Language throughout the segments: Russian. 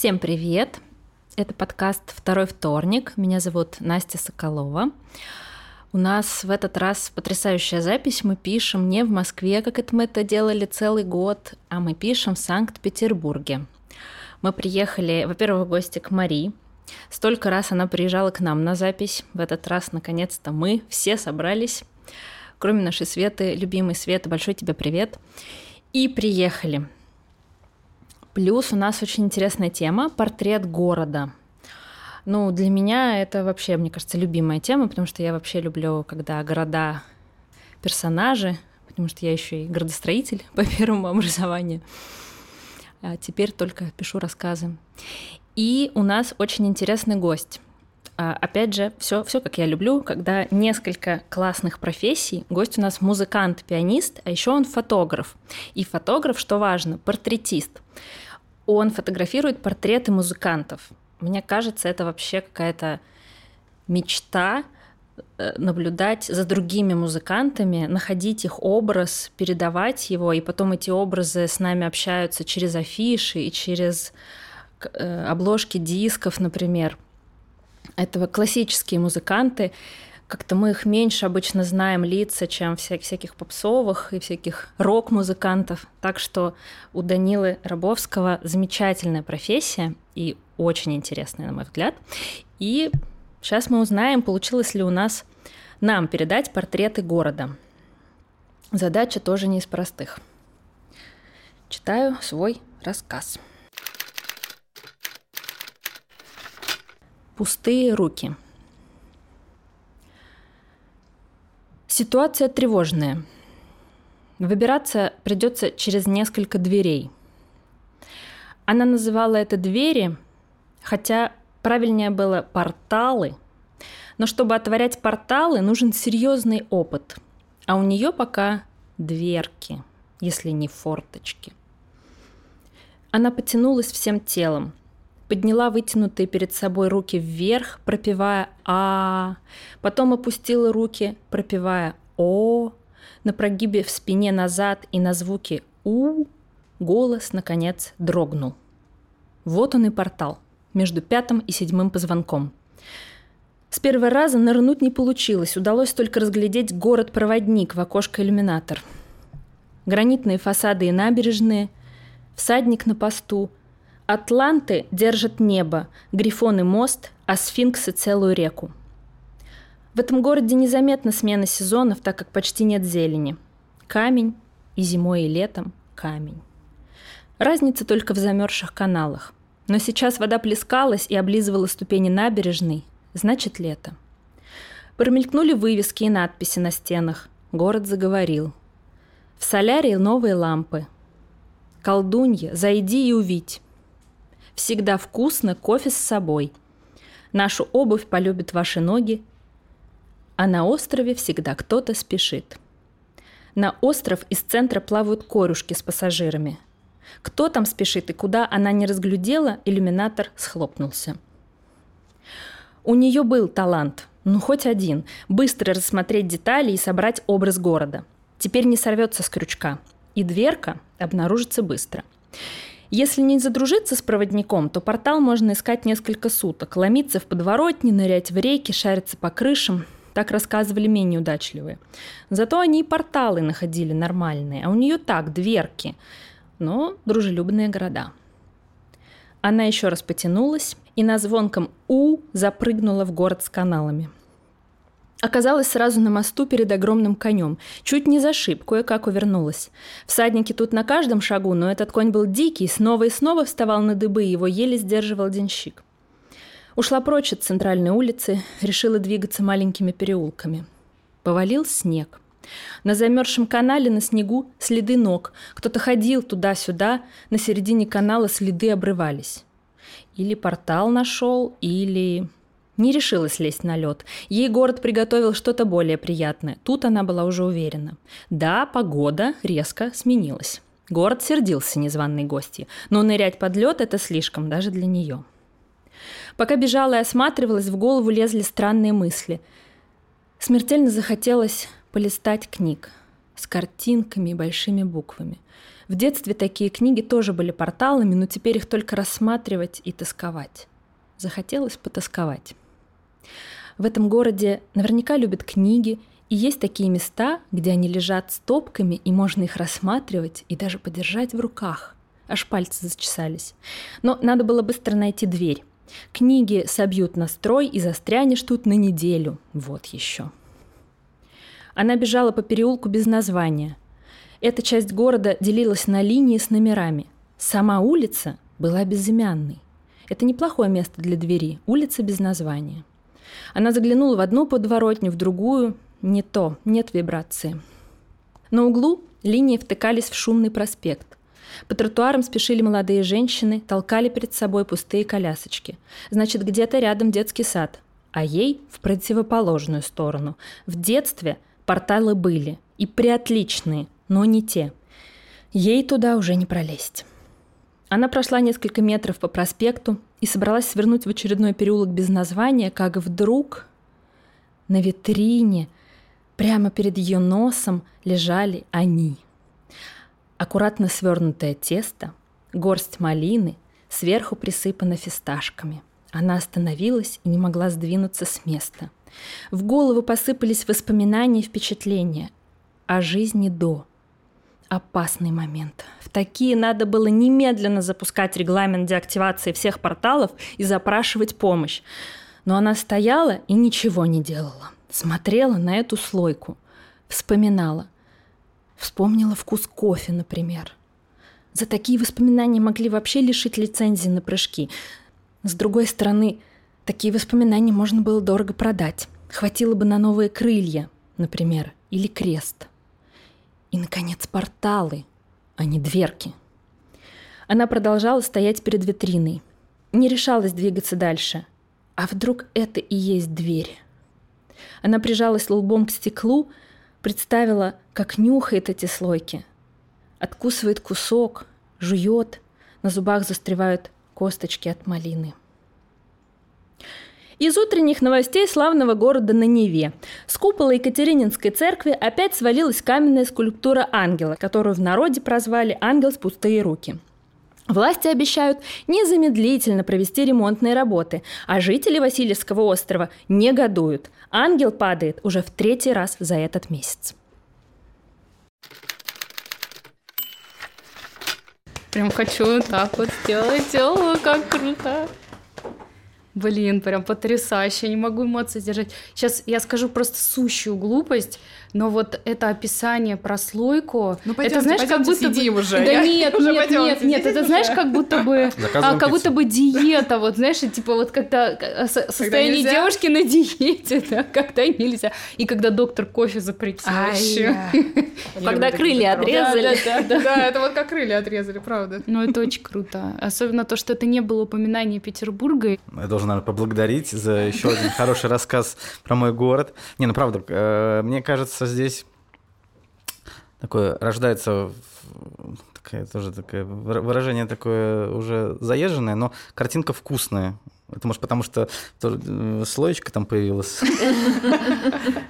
Всем привет! Это подкаст «Второй вторник». Меня зовут Настя Соколова. У нас в этот раз потрясающая запись. Мы пишем не в Москве, как это мы это делали целый год, а мы пишем в Санкт-Петербурге. Мы приехали, во-первых, в гости к Мари. Столько раз она приезжала к нам на запись. В этот раз, наконец-то, мы все собрались. Кроме нашей Светы, любимой Светы, большой тебе привет. И приехали. Плюс у нас очень интересная тема – портрет города. Ну, для меня это вообще, мне кажется, любимая тема, потому что я вообще люблю, когда города – персонажи, потому что я еще и градостроитель по первому образованию. А теперь только пишу рассказы. И у нас очень интересный гость. А, опять же, все, все как я люблю, когда несколько классных профессий. Гость у нас музыкант, пианист, а еще он фотограф. И фотограф, что важно, портретист. Он фотографирует портреты музыкантов. Мне кажется, это вообще какая-то мечта э, наблюдать за другими музыкантами, находить их образ, передавать его, и потом эти образы с нами общаются через афиши и через э, обложки дисков, например этого классические музыканты. Как-то мы их меньше обычно знаем лица, чем вся, всяких попсовых и всяких рок-музыкантов. Так что у Данилы Рабовского замечательная профессия и очень интересная, на мой взгляд. И сейчас мы узнаем, получилось ли у нас нам передать портреты города. Задача тоже не из простых. Читаю свой рассказ. Пустые руки. Ситуация тревожная. Выбираться придется через несколько дверей. Она называла это двери, хотя правильнее было порталы. Но чтобы отворять порталы, нужен серьезный опыт. А у нее пока дверки, если не форточки. Она потянулась всем телом, подняла вытянутые перед собой руки вверх, пропевая «а», потом опустила руки, пропевая «о», на прогибе в спине назад и на звуке «у» голос, наконец, дрогнул. Вот он и портал, между пятым и седьмым позвонком. С первого раза нырнуть не получилось, удалось только разглядеть город-проводник в окошко-иллюминатор. Гранитные фасады и набережные, всадник на посту – Атланты держат небо, грифоны мост, а сфинксы целую реку. В этом городе незаметна смена сезонов, так как почти нет зелени. Камень и зимой, и летом камень. Разница только в замерзших каналах. Но сейчас вода плескалась и облизывала ступени набережной, значит лето. Промелькнули вывески и надписи на стенах. Город заговорил. В солярии новые лампы. Колдунья, зайди и увидь. Всегда вкусно, кофе с собой. Нашу обувь полюбят ваши ноги, а на острове всегда кто-то спешит. На остров из центра плавают корюшки с пассажирами. Кто там спешит и куда она не разглядела, иллюминатор схлопнулся. У нее был талант, ну хоть один, быстро рассмотреть детали и собрать образ города. Теперь не сорвется с крючка, и дверка обнаружится быстро. Если не задружиться с проводником, то портал можно искать несколько суток, ломиться в подворотни, нырять в реки, шариться по крышам. Так рассказывали менее удачливые. Зато они и порталы находили нормальные, а у нее так, дверки, но дружелюбные города. Она еще раз потянулась и на звонком «У» запрыгнула в город с каналами – Оказалась сразу на мосту перед огромным конем. Чуть не зашиб, кое-как увернулась. Всадники тут на каждом шагу, но этот конь был дикий, снова и снова вставал на дыбы, его еле сдерживал денщик. Ушла прочь от центральной улицы, решила двигаться маленькими переулками. Повалил снег. На замерзшем канале на снегу следы ног. Кто-то ходил туда-сюда, на середине канала следы обрывались. Или портал нашел, или... Не решилась лезть на лед. Ей город приготовил что-то более приятное. Тут она была уже уверена. Да, погода резко сменилась. Город сердился незваной гости, но нырять под лед это слишком даже для нее. Пока бежала и осматривалась, в голову лезли странные мысли. Смертельно захотелось полистать книг. с картинками и большими буквами. В детстве такие книги тоже были порталами, но теперь их только рассматривать и тосковать. Захотелось потасковать. В этом городе наверняка любят книги, и есть такие места, где они лежат стопками, и можно их рассматривать и даже подержать в руках. Аж пальцы зачесались. Но надо было быстро найти дверь. Книги собьют настрой и застрянешь тут на неделю. Вот еще. Она бежала по переулку без названия. Эта часть города делилась на линии с номерами. Сама улица была безымянной. Это неплохое место для двери. Улица без названия. Она заглянула в одну подворотню, в другую. Не то, нет вибрации. На углу линии втыкались в шумный проспект. По тротуарам спешили молодые женщины, толкали перед собой пустые колясочки. Значит, где-то рядом детский сад, а ей в противоположную сторону. В детстве порталы были, и приотличные, но не те. Ей туда уже не пролезть. Она прошла несколько метров по проспекту и собралась свернуть в очередной переулок без названия, как вдруг на витрине прямо перед ее носом лежали они – аккуратно свернутое тесто, горсть малины, сверху присыпано фисташками. Она остановилась и не могла сдвинуться с места. В голову посыпались воспоминания и впечатления о жизни до. Опасный момент. В такие надо было немедленно запускать регламент деактивации всех порталов и запрашивать помощь. Но она стояла и ничего не делала. Смотрела на эту слойку. Вспоминала – Вспомнила вкус кофе, например. За такие воспоминания могли вообще лишить лицензии на прыжки. С другой стороны, такие воспоминания можно было дорого продать. Хватило бы на новые крылья, например, или крест. И, наконец, порталы, а не дверки. Она продолжала стоять перед витриной. Не решалась двигаться дальше. А вдруг это и есть дверь? Она прижалась лбом к стеклу, Представила, как нюхает эти слойки. Откусывает кусок, жует, на зубах застревают косточки от малины. Из утренних новостей славного города на Неве. С купола Екатерининской церкви опять свалилась каменная скульптура ангела, которую в народе прозвали «Ангел с пустые руки». Власти обещают незамедлительно провести ремонтные работы, а жители Васильевского острова негодуют. Ангел падает уже в третий раз за этот месяц. Прям хочу так вот сделать. О, как круто. Блин, прям потрясающе, не могу эмоции держать. Сейчас я скажу просто сущую глупость, но вот это описание прослойку, ну, пойдемте, это знаешь, как будто бы... уже. Да я... нет, уже нет, нет, нет, это знаешь, как будто бы, а, как будто бы диета, вот знаешь, типа вот когда состояние когда девушки на диете, да, когда нельзя, и когда доктор кофе запретил еще. Когда крылья отрезали. Да, это вот как крылья отрезали, правда. Ну это очень круто, особенно то, что это не было упоминание Петербурга. Я должен, наверное, поблагодарить за еще один хороший рассказ про мой город. Не, ну правда, э, мне кажется, кажется, здесь такое рождается такая тоже такое выражение такое уже заезженное, но картинка вкусная. Это может потому, что э, слоечка там появилась.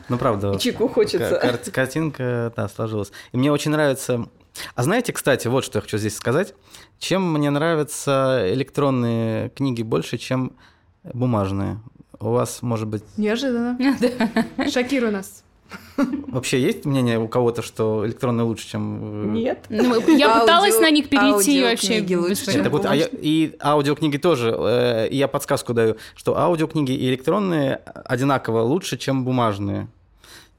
Ну, правда. Чеку хочется. Картинка, да, сложилась. И мне очень нравится... А знаете, кстати, вот что я хочу здесь сказать. Чем мне нравятся электронные книги больше, чем бумажные? У вас, может быть... Неожиданно. Шокируй нас. Вообще есть мнение у кого-то, что электронные лучше, чем... Э, Нет. Ну, я пыталась на них перейти вообще. лучше, чем так вот, а я, И аудиокниги тоже. Э, я подсказку даю, что аудиокниги и электронные одинаково лучше, чем бумажные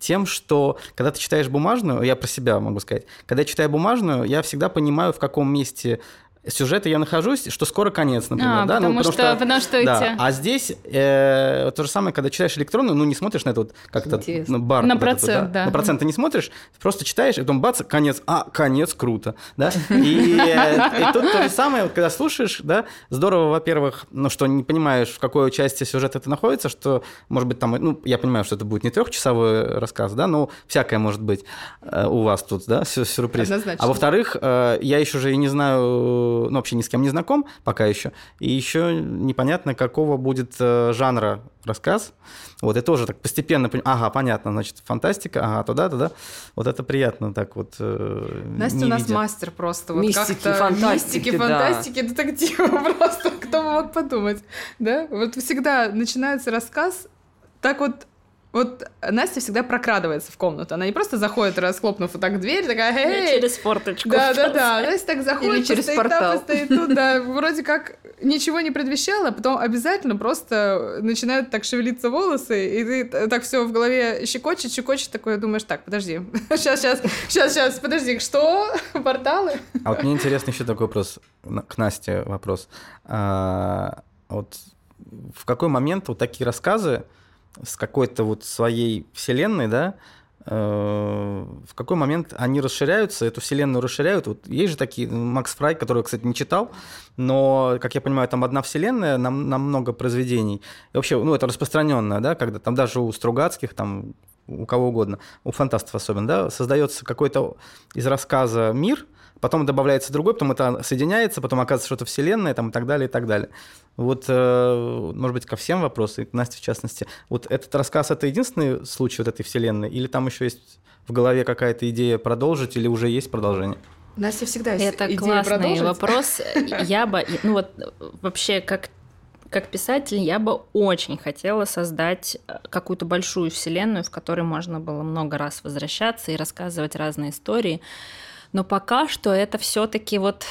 тем, что когда ты читаешь бумажную, я про себя могу сказать, когда я читаю бумажную, я всегда понимаю, в каком месте сюжета я нахожусь, что скоро конец, например. А, да? потому, ну, потому что, что, потому что да. эти... А здесь э, то же самое, когда читаешь электронную, ну, не смотришь на это вот как-то ну, бар. На вот процент, этот, да. На процент ты не смотришь, просто читаешь, и потом бац, конец. А, конец, круто. Да? И, э, и тут то же самое, когда слушаешь, да, здорово, во-первых, ну, что не понимаешь, в какой части сюжета это находится, что, может быть, там, ну, я понимаю, что это будет не трехчасовой рассказ, да, но всякое может быть э, у вас тут, да, сюрприз. Однозначно. А во-вторых, э, я еще же и не знаю ну, вообще ни с кем не знаком пока еще, и еще непонятно, какого будет э, жанра рассказ. Вот, и тоже так постепенно, ага, понятно, значит, фантастика, ага, туда, туда. Вот это приятно так вот. Э, Настя у нас видя. мастер просто. Вот мистики, фантастики, мистики, да. фантастики, детектива просто. Кто бы мог подумать, да? Вот всегда начинается рассказ так вот вот Настя всегда прокрадывается в комнату. Она не просто заходит, расхлопнув вот так дверь, такая, эй! Через форточку. Да, да, да. Настя так заходит, Или через портал. Там, стоит тут, да, вроде как ничего не предвещало, а потом обязательно просто начинают так шевелиться волосы, и ты так все в голове щекочет, щекочет, такое думаешь, так, подожди, сейчас, сейчас, сейчас, сейчас, подожди, что? Порталы? А вот мне интересно еще такой вопрос, к Насте вопрос. А, вот в какой момент вот такие рассказы, с какой-то вот своей вселенной, да, э, в какой момент они расширяются, эту вселенную расширяют. Вот есть же такие, ну, Макс Фрай, который кстати, не читал, но, как я понимаю, там одна вселенная на, на много произведений. И вообще, ну, это распространенное, да, когда там даже у Стругацких, там, у кого угодно, у фантастов особенно, да, создается какой-то из рассказа мир – потом добавляется другой, потом это соединяется, потом оказывается, что это вселенная, там, и так далее, и так далее. Вот, э, может быть, ко всем вопросы, к Насте в частности. Вот этот рассказ – это единственный случай вот этой вселенной, или там еще есть в голове какая-то идея продолжить, или уже есть продолжение? Настя всегда есть Это идея классный продолжить. вопрос. Я бы, ну вот вообще как как писатель я бы очень хотела создать э, какую-то большую вселенную, в которой можно было много раз возвращаться и рассказывать разные истории. Но пока что это все-таки вот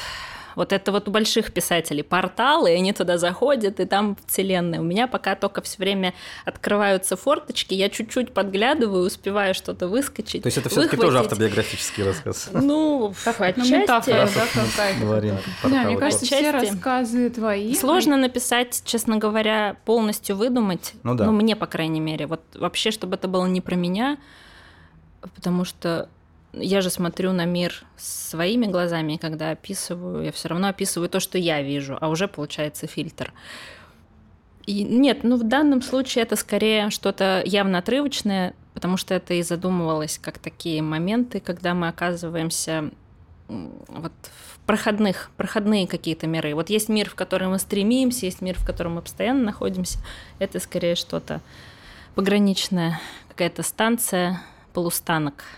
вот это вот у больших писателей порталы, и они туда заходят, и там вселенная. У меня пока только все время открываются форточки, я чуть-чуть подглядываю, успеваю что-то выскочить. То есть это все-таки тоже автобиографический рассказ? Ну, отчасти. Говорим. Да, мне кажется, все рассказы твои. Сложно написать, честно говоря, полностью выдумать. Ну да. Ну, мне, по крайней мере. Вот вообще, чтобы это было не про меня, потому что я же смотрю на мир своими глазами, когда описываю, я все равно описываю то, что я вижу, а уже получается фильтр. И нет, ну в данном случае это скорее что-то явно отрывочное, потому что это и задумывалось как такие моменты, когда мы оказываемся вот в проходных, проходные какие-то миры. Вот есть мир, в который мы стремимся, есть мир, в котором мы постоянно находимся. Это скорее что-то пограничное, какая-то станция, полустанок –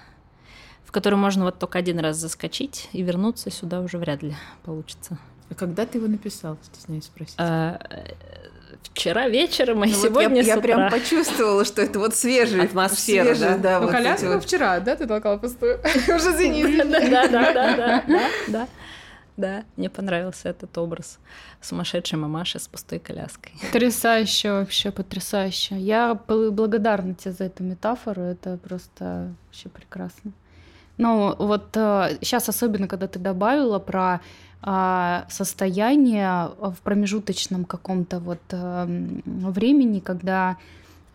который можно вот только один раз заскочить и вернуться сюда уже вряд ли получится. А когда ты его написал, стесняюсь спросить? А, вчера вечером и ну, сегодня вот я, с утра. Я прям почувствовала, что это вот свежая атмосфера. Свежая, да, да, ну, вот коляску вот... вчера, да, ты толкала пустую? Уже зенит. Да, да, да, да, да. Да, мне понравился этот образ сумасшедшей мамаши с пустой коляской. Потрясающе вообще, потрясающе. Я благодарна тебе за эту метафору, это просто вообще прекрасно. Ну, вот сейчас, э, особенно когда ты добавила про а, состояние в промежуточном каком-то вот эм, времени, когда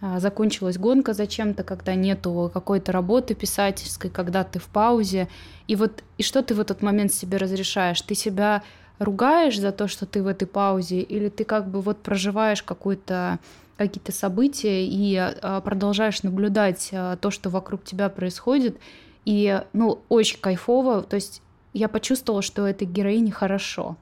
а, закончилась гонка зачем-то, когда нету какой-то работы писательской, когда ты в паузе. И вот и что ты в этот момент себе разрешаешь? Ты себя ругаешь за то, что ты в этой паузе, или ты как бы вот проживаешь какое-то какие-то события и а, продолжаешь наблюдать то, что вокруг тебя происходит, и, ну, очень кайфово. То есть я почувствовала, что этой героине хорошо.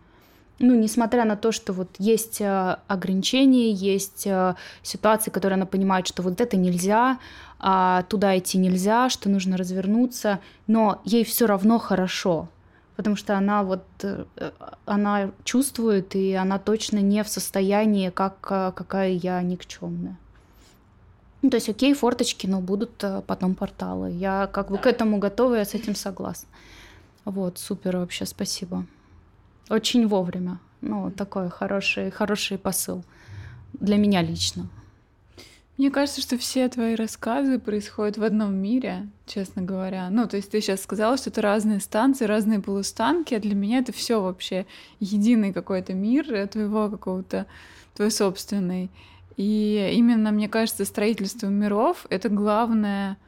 Ну, несмотря на то, что вот есть э, ограничения, есть э, ситуации, которые она понимает, что вот это нельзя, а туда идти нельзя, что нужно развернуться, но ей все равно хорошо, потому что она вот э, она чувствует и она точно не в состоянии, как какая я никчемная. Ну, то есть, окей, форточки, но будут э, потом порталы. Я как бы к этому готова, я с этим согласна. Вот, супер вообще, спасибо. Очень вовремя. Ну, такой хороший, хороший посыл для меня лично. Мне кажется, что все твои рассказы происходят в одном мире, честно говоря. Ну, то есть ты сейчас сказала, что это разные станции, разные полустанки, а для меня это все вообще единый какой-то мир э, твоего какого-то, твой собственный. И именно, мне кажется, строительство миров — это главная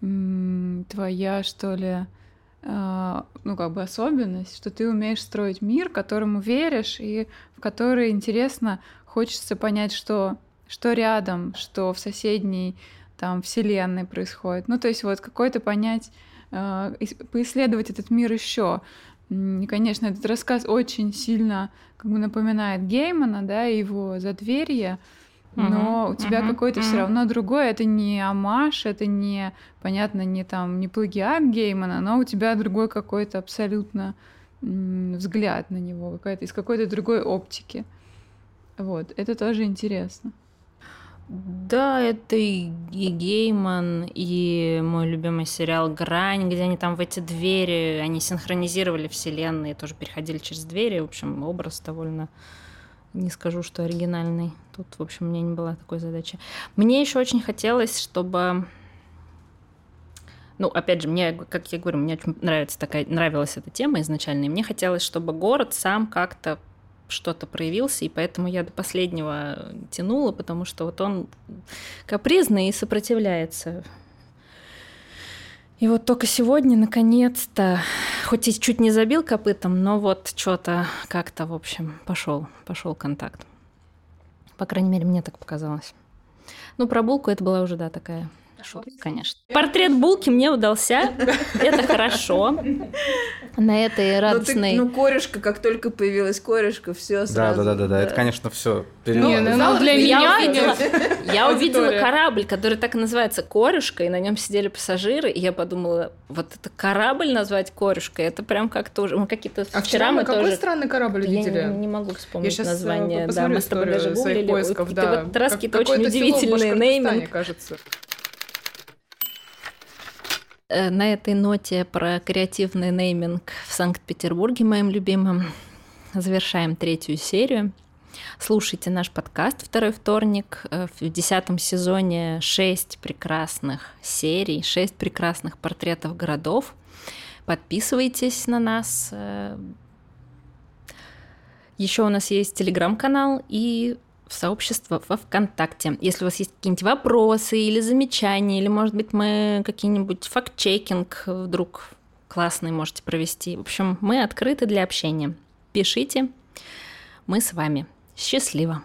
твоя, что ли, а, ну, как бы особенность, что ты умеешь строить мир, которому веришь, и в который интересно, хочется понять, что, что рядом, что в соседней там вселенной происходит. Ну, то есть вот какой-то понять, а, поисследовать этот мир еще. И, конечно, этот рассказ очень сильно как бы напоминает Геймана, да, его задверье, но у тебя какой-то все равно другой. Это не амаш, это не, понятно, не там, не плагиат Геймана, но у тебя другой какой-то абсолютно взгляд на него, какая-то из какой-то другой оптики. Вот, это тоже интересно. Да, это и, и Гейман, и мой любимый сериал «Грань», где они там в эти двери, они синхронизировали вселенные, тоже переходили через двери. В общем, образ довольно, не скажу, что оригинальный. Тут, в общем, у меня не была такой задачи. Мне еще очень хотелось, чтобы... Ну, опять же, мне, как я говорю, мне очень нравится такая, нравилась эта тема изначально, и мне хотелось, чтобы город сам как-то что-то проявился, и поэтому я до последнего тянула, потому что вот он капризный и сопротивляется. И вот только сегодня, наконец-то, хоть и чуть не забил копытом, но вот что-то как-то, в общем, пошел, пошел контакт. По крайней мере, мне так показалось. Ну, про булку это была уже, да, такая шутка, конечно. Портрет булки мне удался, это хорошо. На этой Ну, ты- радостной... ну, корешка, как только появилась корешка, все Да, сразу. да, да, да, да. Это, конечно, все. Ну, ну, для я меня увидела, я увидела корабль, который так и называется Корюшка, и на нем сидели пассажиры, и я подумала, вот это корабль назвать Корюшкой, это прям как-то уже... Мы какие-то А вчера мы какой странный корабль Я видели? не, не могу вспомнить э, название. Да, мы с тобой даже гуглили. поисков, да. вот раз Как- какие-то очень удивительные нейминг. кажется. Э, На этой ноте про креативный нейминг в Санкт-Петербурге, моим любимым, завершаем третью серию. Слушайте наш подкаст «Второй вторник». Э, В десятом сезоне шесть прекрасных серий, шесть прекрасных портретов городов. Подписывайтесь на нас. Еще у нас есть телеграм-канал и сообщество во ВКонтакте. Если у вас есть какие-нибудь вопросы или замечания, или, может быть, мы какие-нибудь факт-чекинг вдруг классный можете провести. В общем, мы открыты для общения. Пишите, мы с вами. Счастливо!